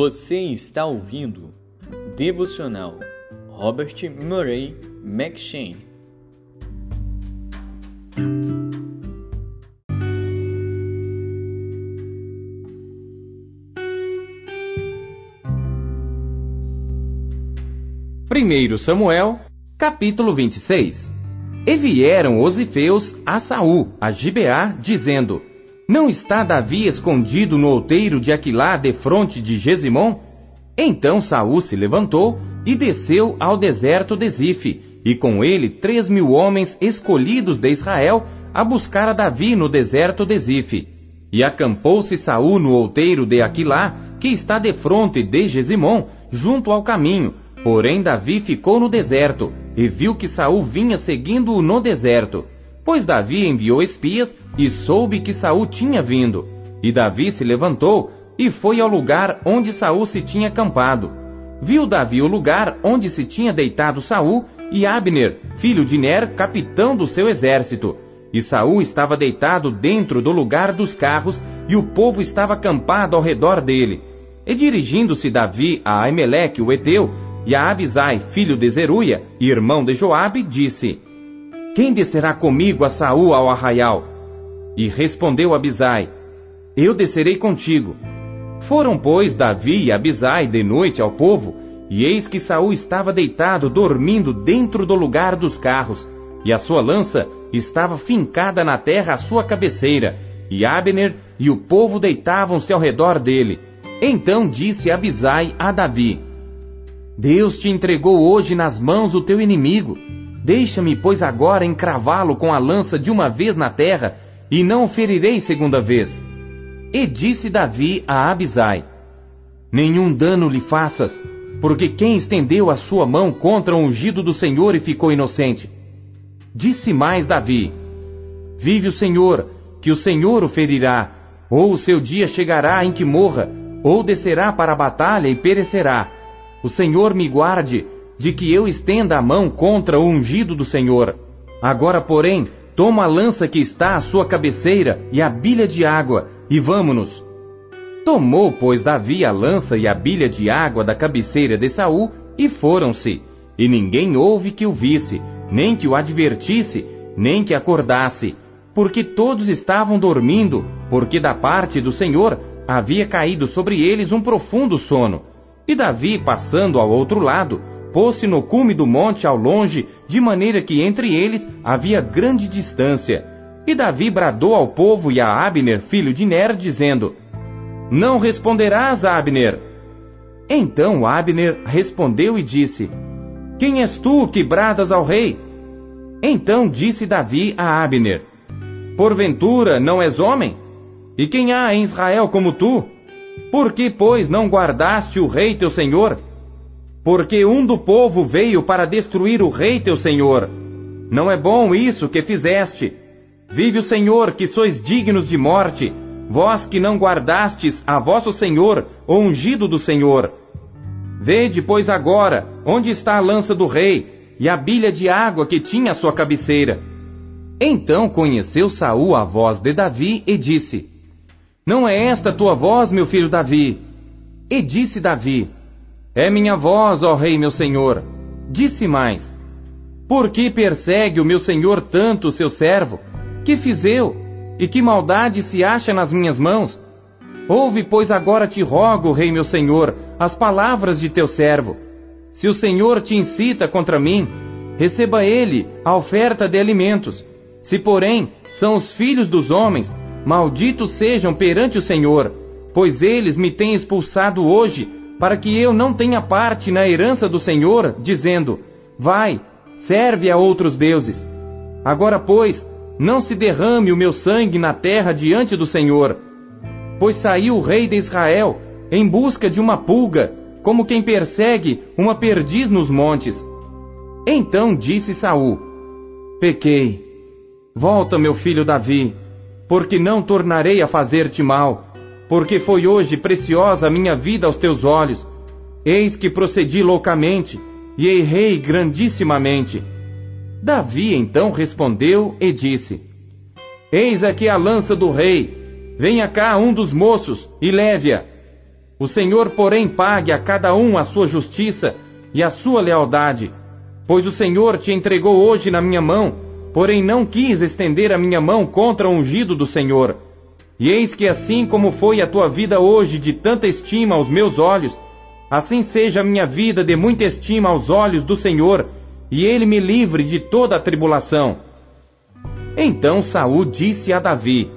Você está ouvindo Devocional Robert Murray McShane. Primeiro Samuel, capítulo 26. E vieram os ifeus a Saul, a Gibeá, dizendo: não está Davi escondido no outeiro de Aquilá defronte de Gesimon? Então Saul se levantou e desceu ao deserto de Zife, e com ele três mil homens escolhidos de Israel a buscar a Davi no deserto de Zife. E acampou-se Saul no outeiro de Aquilá, que está defronte de Gesimon, junto ao caminho. Porém Davi ficou no deserto, e viu que Saul vinha seguindo-o no deserto. Pois Davi enviou espias e soube que Saul tinha vindo. E Davi se levantou e foi ao lugar onde Saul se tinha acampado. Viu Davi o lugar onde se tinha deitado Saul e Abner, filho de Ner, capitão do seu exército. E Saul estava deitado dentro do lugar dos carros, e o povo estava acampado ao redor dele. E dirigindo-se Davi a Aimeleque, o Eteu, e a Abisai, filho de Zeruia, irmão de Joabe, disse: quem descerá comigo a Saul ao arraial? E respondeu Abisai: Eu descerei contigo. Foram, pois, Davi e Abisai de noite ao povo, e eis que Saul estava deitado, dormindo dentro do lugar dos carros, e a sua lança estava fincada na terra à sua cabeceira, e Abner e o povo deitavam-se ao redor dele. Então disse Abisai a Davi: Deus te entregou hoje nas mãos o teu inimigo Deixa-me, pois, agora encravá-lo com a lança de uma vez na terra, e não o ferirei segunda vez. E disse Davi a Abisai: Nenhum dano lhe faças, porque quem estendeu a sua mão contra o ungido do Senhor e ficou inocente? Disse mais Davi: Vive o Senhor, que o Senhor o ferirá, ou o seu dia chegará em que morra, ou descerá para a batalha e perecerá. O Senhor me guarde, de que eu estenda a mão contra o ungido do Senhor. Agora, porém, toma a lança que está à sua cabeceira e a bilha de água, e vamo-nos. Tomou, pois, Davi a lança e a bilha de água da cabeceira de Saul, e foram-se. E ninguém houve que o visse, nem que o advertisse, nem que acordasse, porque todos estavam dormindo, porque da parte do Senhor havia caído sobre eles um profundo sono. E Davi, passando ao outro lado, pôs-se no cume do monte ao longe, de maneira que entre eles havia grande distância. E Davi bradou ao povo e a Abner, filho de Ner, dizendo: Não responderás, Abner. Então Abner respondeu e disse: Quem és tu que bradas ao rei? Então disse Davi a Abner: Porventura não és homem? E quem há em Israel como tu? Por que, pois, não guardaste o rei teu senhor? Porque um do povo veio para destruir o rei teu senhor. Não é bom isso que fizeste. Vive o Senhor, que sois dignos de morte, vós que não guardastes a vosso Senhor, o ungido do Senhor. Vede, pois, agora, onde está a lança do rei e a bilha de água que tinha à sua cabeceira. Então conheceu Saul a voz de Davi e disse: Não é esta tua voz, meu filho Davi? E disse Davi: é minha voz, ó Rei meu Senhor. Disse mais: Por que persegue o meu Senhor tanto o seu servo? Que fiz eu? E que maldade se acha nas minhas mãos? Ouve, pois, agora te rogo, Rei meu Senhor, as palavras de teu servo. Se o Senhor te incita contra mim, receba ele a oferta de alimentos. Se, porém, são os filhos dos homens, malditos sejam perante o Senhor, pois eles me têm expulsado hoje para que eu não tenha parte na herança do Senhor, dizendo: Vai, serve a outros deuses. Agora, pois, não se derrame o meu sangue na terra diante do Senhor. Pois saiu o rei de Israel em busca de uma pulga, como quem persegue uma perdiz nos montes. Então disse Saul: Pequei. Volta, meu filho Davi, porque não tornarei a fazer-te mal porque foi hoje preciosa a minha vida aos teus olhos. Eis que procedi loucamente e errei grandissimamente. Davi então respondeu e disse: Eis aqui a lança do rei. Venha cá um dos moços e leve-a. O Senhor, porém, pague a cada um a sua justiça e a sua lealdade. Pois o Senhor te entregou hoje na minha mão, porém não quis estender a minha mão contra o ungido do Senhor. E eis que assim como foi a tua vida hoje de tanta estima aos meus olhos, assim seja a minha vida de muita estima aos olhos do Senhor, e ele me livre de toda a tribulação. Então Saul disse a Davi: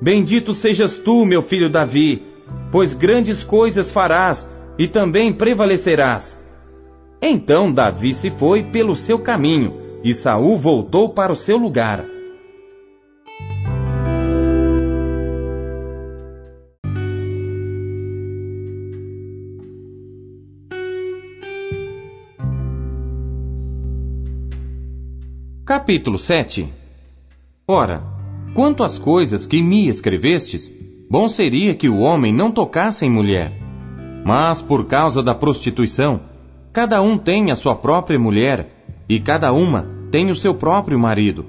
Bendito sejas tu, meu filho Davi, pois grandes coisas farás e também prevalecerás. Então Davi se foi pelo seu caminho, e Saul voltou para o seu lugar. Capítulo 7 Ora, quanto às coisas que me escrevestes, bom seria que o homem não tocasse em mulher. Mas por causa da prostituição, cada um tem a sua própria mulher, e cada uma tem o seu próprio marido.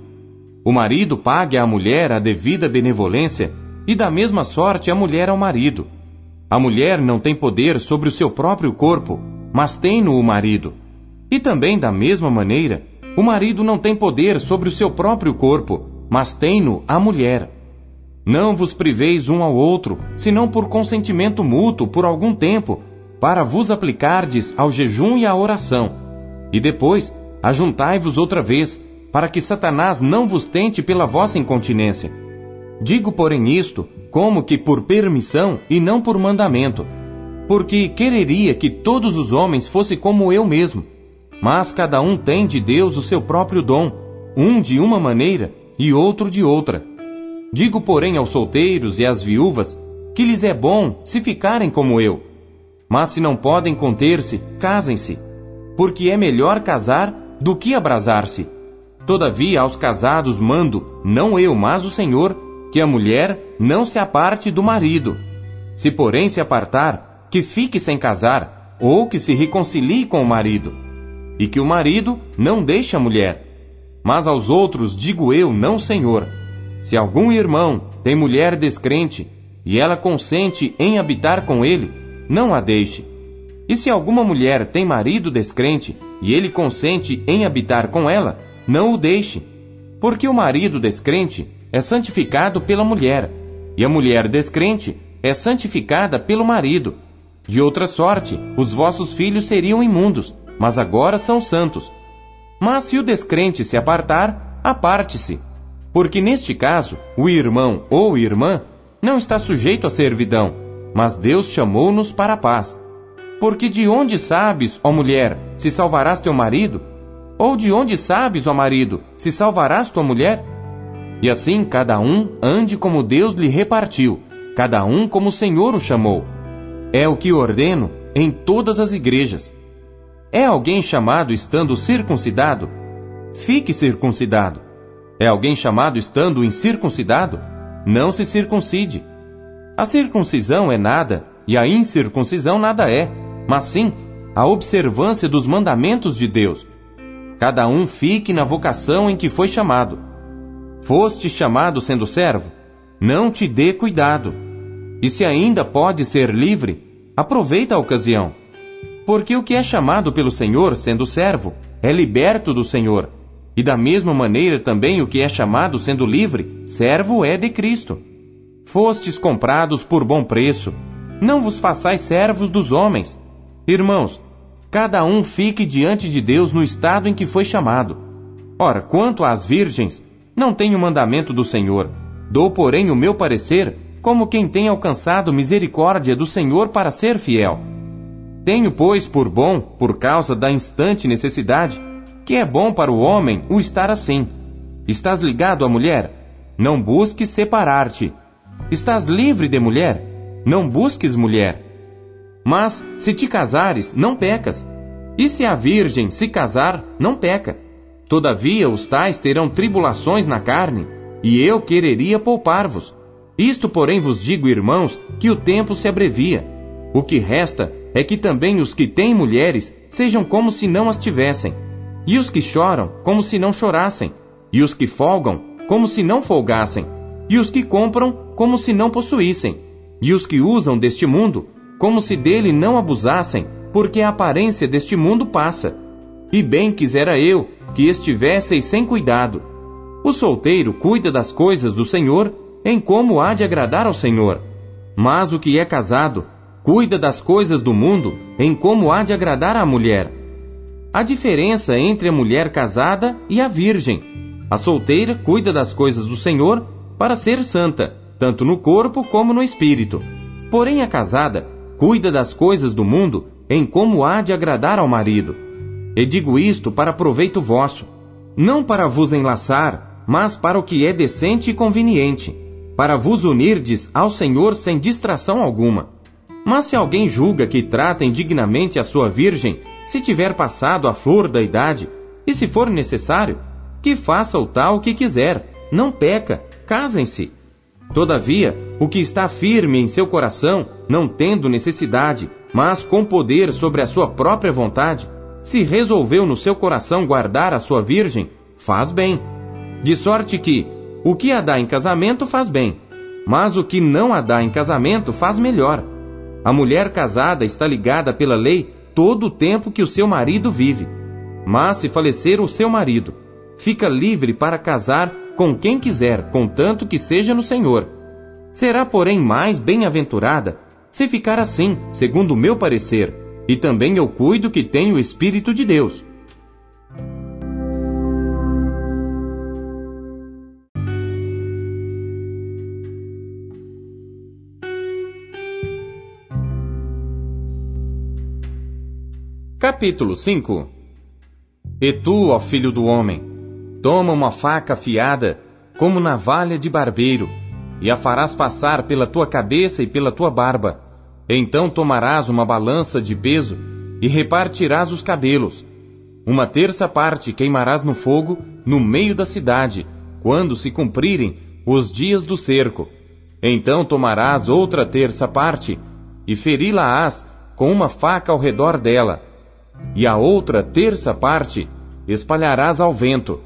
O marido pague à mulher a devida benevolência, e da mesma sorte a mulher ao marido. A mulher não tem poder sobre o seu próprio corpo, mas tem-no o marido. E também da mesma maneira, o marido não tem poder sobre o seu próprio corpo, mas tem-no a mulher. Não vos priveis um ao outro, senão por consentimento mútuo por algum tempo, para vos aplicardes ao jejum e à oração. E depois, ajuntai-vos outra vez, para que Satanás não vos tente pela vossa incontinência. Digo, porém, isto, como que por permissão e não por mandamento. Porque quereria que todos os homens fossem como eu mesmo mas cada um tem de Deus o seu próprio dom, um de uma maneira e outro de outra. Digo, porém, aos solteiros e às viúvas que lhes é bom se ficarem como eu. Mas se não podem conter-se, casem-se, porque é melhor casar do que abrasar-se. Todavia, aos casados mando, não eu, mas o Senhor, que a mulher não se aparte do marido. Se, porém, se apartar, que fique sem casar, ou que se reconcilie com o marido e que o marido não deixe a mulher. Mas aos outros digo eu, não Senhor. Se algum irmão tem mulher descrente e ela consente em habitar com ele, não a deixe. E se alguma mulher tem marido descrente e ele consente em habitar com ela, não o deixe. Porque o marido descrente é santificado pela mulher, e a mulher descrente é santificada pelo marido. De outra sorte, os vossos filhos seriam imundos, mas agora são santos. Mas se o descrente se apartar, aparte-se, porque neste caso o irmão ou irmã não está sujeito à servidão, mas Deus chamou-nos para a paz. Porque de onde sabes, ó mulher, se salvarás teu marido? Ou de onde sabes, ó marido, se salvarás tua mulher? E assim cada um ande como Deus lhe repartiu, cada um como o Senhor o chamou. É o que ordeno em todas as igrejas. É alguém chamado estando circuncidado? Fique circuncidado. É alguém chamado estando incircuncidado? Não se circuncide. A circuncisão é nada e a incircuncisão nada é, mas sim a observância dos mandamentos de Deus. Cada um fique na vocação em que foi chamado. Foste chamado sendo servo? Não te dê cuidado. E se ainda pode ser livre, aproveita a ocasião. Porque o que é chamado pelo Senhor, sendo servo, é liberto do Senhor. E da mesma maneira também o que é chamado sendo livre, servo é de Cristo. Fostes comprados por bom preço. Não vos façais servos dos homens. Irmãos, cada um fique diante de Deus no estado em que foi chamado. Ora, quanto às virgens, não tenho mandamento do Senhor. Dou, porém, o meu parecer, como quem tem alcançado misericórdia do Senhor para ser fiel. Tenho, pois, por bom, por causa da instante necessidade, que é bom para o homem o estar assim. Estás ligado à mulher? Não busques separar-te. Estás livre de mulher? Não busques mulher. Mas, se te casares, não pecas. E se a virgem se casar, não peca. Todavia, os tais terão tribulações na carne, e eu quereria poupar-vos. Isto, porém, vos digo, irmãos, que o tempo se abrevia. O que resta é que também os que têm mulheres sejam como se não as tivessem, e os que choram como se não chorassem, e os que folgam como se não folgassem, e os que compram como se não possuíssem, e os que usam deste mundo como se dele não abusassem, porque a aparência deste mundo passa. E bem quisera eu que estivesseis sem cuidado. O solteiro cuida das coisas do Senhor em como há de agradar ao Senhor. Mas o que é casado cuida das coisas do mundo em como há de agradar à mulher. A diferença entre a mulher casada e a virgem. A solteira cuida das coisas do Senhor para ser santa, tanto no corpo como no espírito. Porém, a casada cuida das coisas do mundo em como há de agradar ao marido. E digo isto para proveito vosso, não para vos enlaçar, mas para o que é decente e conveniente, para vos unirdes ao Senhor sem distração alguma. Mas se alguém julga que trata indignamente a sua virgem, se tiver passado a flor da idade, e se for necessário, que faça o tal que quiser, não peca, casem-se. Todavia, o que está firme em seu coração, não tendo necessidade, mas com poder sobre a sua própria vontade, se resolveu no seu coração guardar a sua virgem, faz bem. De sorte que, o que a dá em casamento faz bem, mas o que não a dá em casamento faz melhor. A mulher casada está ligada pela lei todo o tempo que o seu marido vive. Mas se falecer o seu marido, fica livre para casar com quem quiser, contanto que seja no Senhor. Será, porém, mais bem-aventurada se ficar assim, segundo o meu parecer, e também eu cuido que tenho o Espírito de Deus. Capítulo 5 E tu, ó filho do homem, toma uma faca afiada, como navalha de barbeiro, e a farás passar pela tua cabeça e pela tua barba, então tomarás uma balança de peso e repartirás os cabelos. Uma terça parte queimarás no fogo no meio da cidade, quando se cumprirem os dias do cerco. Então tomarás outra terça parte e feri-la-ás com uma faca ao redor dela. E a outra terça parte espalharás ao vento,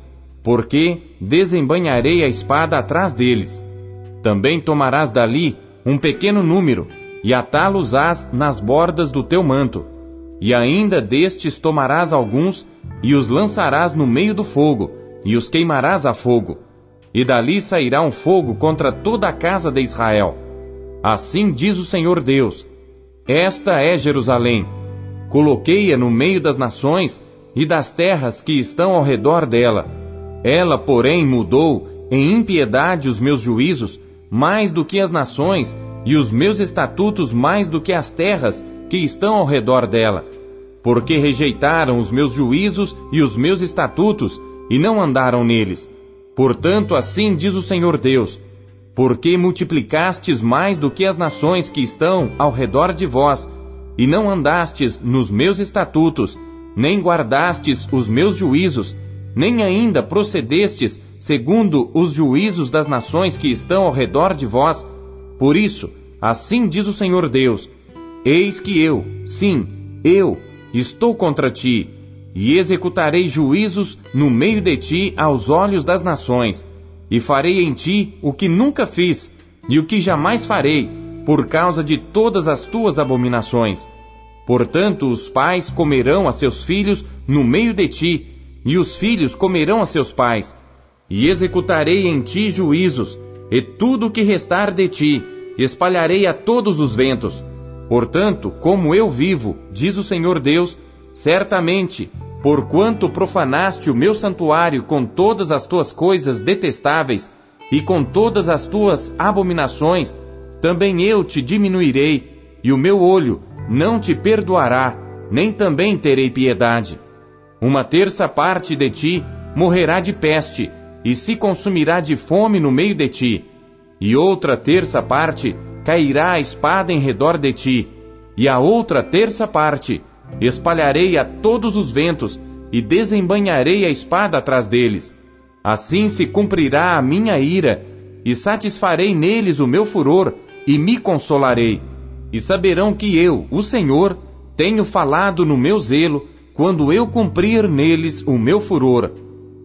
porque desembanharei a espada atrás deles. Também tomarás dali um pequeno número e atá-los-ás nas bordas do teu manto. E ainda destes tomarás alguns, e os lançarás no meio do fogo, e os queimarás a fogo. E dali sairá um fogo contra toda a casa de Israel. Assim diz o Senhor Deus: Esta é Jerusalém. Coloquei-a no meio das nações e das terras que estão ao redor dela. Ela, porém, mudou em impiedade os meus juízos, mais do que as nações, e os meus estatutos mais do que as terras que estão ao redor dela. Porque rejeitaram os meus juízos e os meus estatutos, e não andaram neles. Portanto, assim diz o Senhor Deus: Porque multiplicastes mais do que as nações que estão ao redor de vós, e não andastes nos meus estatutos, nem guardastes os meus juízos, nem ainda procedestes segundo os juízos das nações que estão ao redor de vós, por isso, assim diz o Senhor Deus: Eis que eu, sim, eu, estou contra ti, e executarei juízos no meio de ti aos olhos das nações, e farei em ti o que nunca fiz, e o que jamais farei, por causa de todas as tuas abominações. Portanto, os pais comerão a seus filhos no meio de ti, e os filhos comerão a seus pais, e executarei em ti juízos, e tudo o que restar de ti espalharei a todos os ventos. Portanto, como eu vivo, diz o Senhor Deus, certamente, porquanto profanaste o meu santuário com todas as tuas coisas detestáveis e com todas as tuas abominações, também eu te diminuirei, e o meu olho não te perdoará, nem também terei piedade. Uma terça parte de ti morrerá de peste, e se consumirá de fome no meio de ti, e outra terça parte cairá a espada em redor de ti, e a outra terça parte espalharei a todos os ventos, e desembanharei a espada atrás deles. Assim se cumprirá a minha ira, e satisfarei neles o meu furor, e me consolarei. E saberão que eu, o Senhor, tenho falado no meu zelo, quando eu cumprir neles o meu furor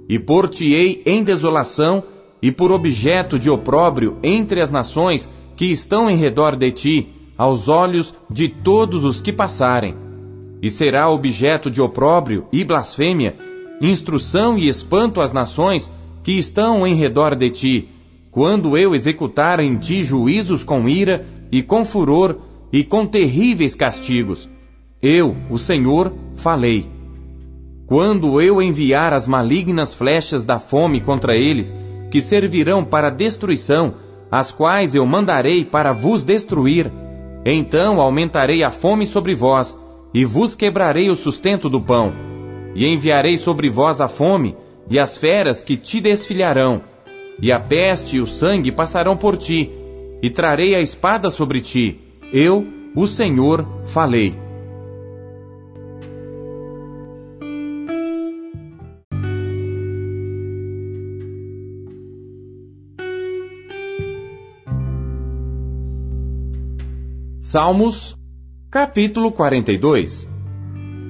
e por-te-ei em desolação e por objeto de opróbrio entre as nações que estão em redor de ti, aos olhos de todos os que passarem, e será objeto de opróbrio e blasfêmia, instrução e espanto às nações que estão em redor de ti, quando eu executar em ti juízos com ira e com furor e com terríveis castigos. Eu, o Senhor, falei. Quando eu enviar as malignas flechas da fome contra eles, que servirão para destruição, as quais eu mandarei para vos destruir, então aumentarei a fome sobre vós, e vos quebrarei o sustento do pão, e enviarei sobre vós a fome, e as feras que te desfilharão, e a peste e o sangue passarão por ti, e trarei a espada sobre ti. Eu, o Senhor, falei. Salmos, capítulo 42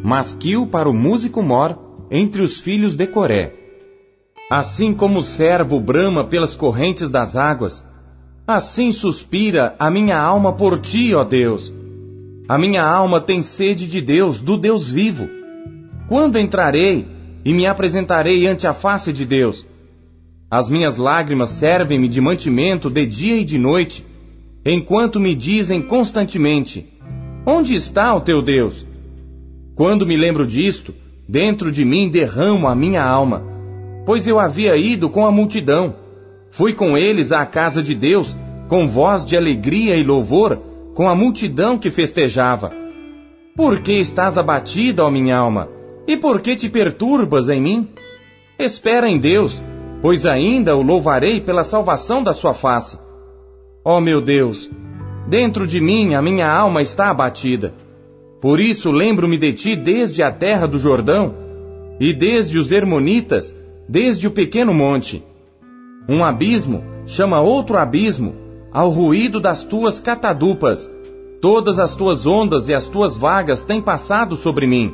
Masquil para o músico mor entre os filhos de Coré. Assim como o servo brama pelas correntes das águas, assim suspira a minha alma por ti, ó Deus. A minha alma tem sede de Deus, do Deus vivo. Quando entrarei e me apresentarei ante a face de Deus? As minhas lágrimas servem-me de mantimento de dia e de noite, enquanto me dizem constantemente: Onde está o teu Deus? Quando me lembro disto, dentro de mim derramo a minha alma, pois eu havia ido com a multidão. Fui com eles à casa de Deus, com voz de alegria e louvor, com a multidão que festejava. Por que estás abatida, ó minha alma? E por que te perturbas em mim? Espera em Deus, pois ainda o louvarei pela salvação da sua face. Ó meu Deus, dentro de mim a minha alma está abatida. Por isso lembro-me de ti desde a terra do Jordão, e desde os Hermonitas, desde o pequeno monte. Um abismo chama outro abismo, ao ruído das tuas catadupas. Todas as tuas ondas e as tuas vagas têm passado sobre mim.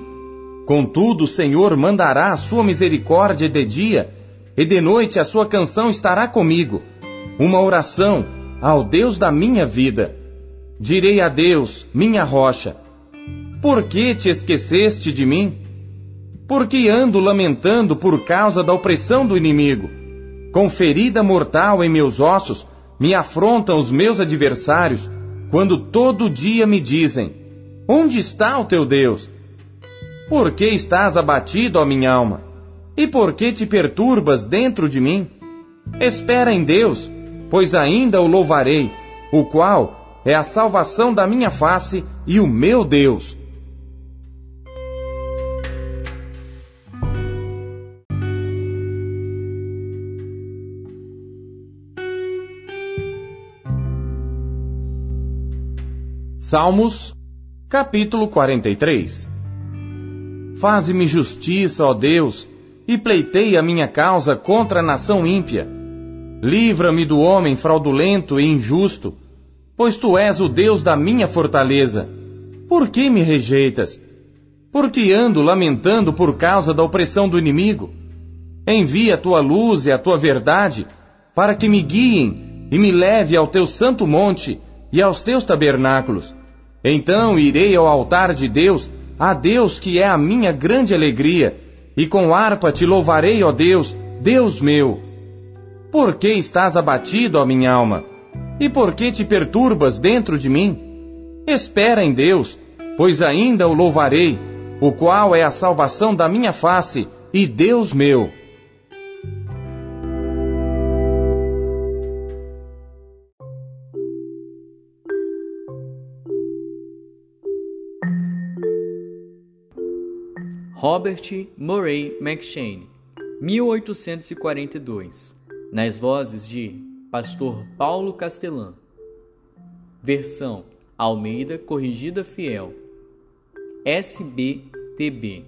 Contudo, o Senhor mandará a sua misericórdia de dia, e de noite a sua canção estará comigo. Uma oração ao Deus da minha vida. Direi a Deus, minha rocha: Por que te esqueceste de mim? Por que ando lamentando por causa da opressão do inimigo? Com ferida mortal em meus ossos, me afrontam os meus adversários, quando todo dia me dizem: Onde está o teu Deus? Por que estás abatido, ó minha alma? E por que te perturbas dentro de mim? Espera em Deus, pois ainda o louvarei, o qual é a salvação da minha face e o meu Deus. Salmos, capítulo 43 Faze-me justiça, ó Deus, e pleitei a minha causa contra a nação ímpia Livra-me do homem fraudulento e injusto, pois tu és o Deus da minha fortaleza. Por que me rejeitas? Por que ando lamentando por causa da opressão do inimigo? Envia a tua luz e a tua verdade, para que me guiem e me leve ao teu santo monte e aos teus tabernáculos. Então irei ao altar de Deus, a Deus que é a minha grande alegria, e com harpa te louvarei, ó Deus, Deus meu. Por que estás abatido, ó minha alma? E por que te perturbas dentro de mim? Espera em Deus, pois ainda o louvarei, o qual é a salvação da minha face e Deus meu. Robert Murray McShane, 1842 nas vozes de Pastor Paulo Castelã. Versão Almeida Corrigida Fiel. SBTB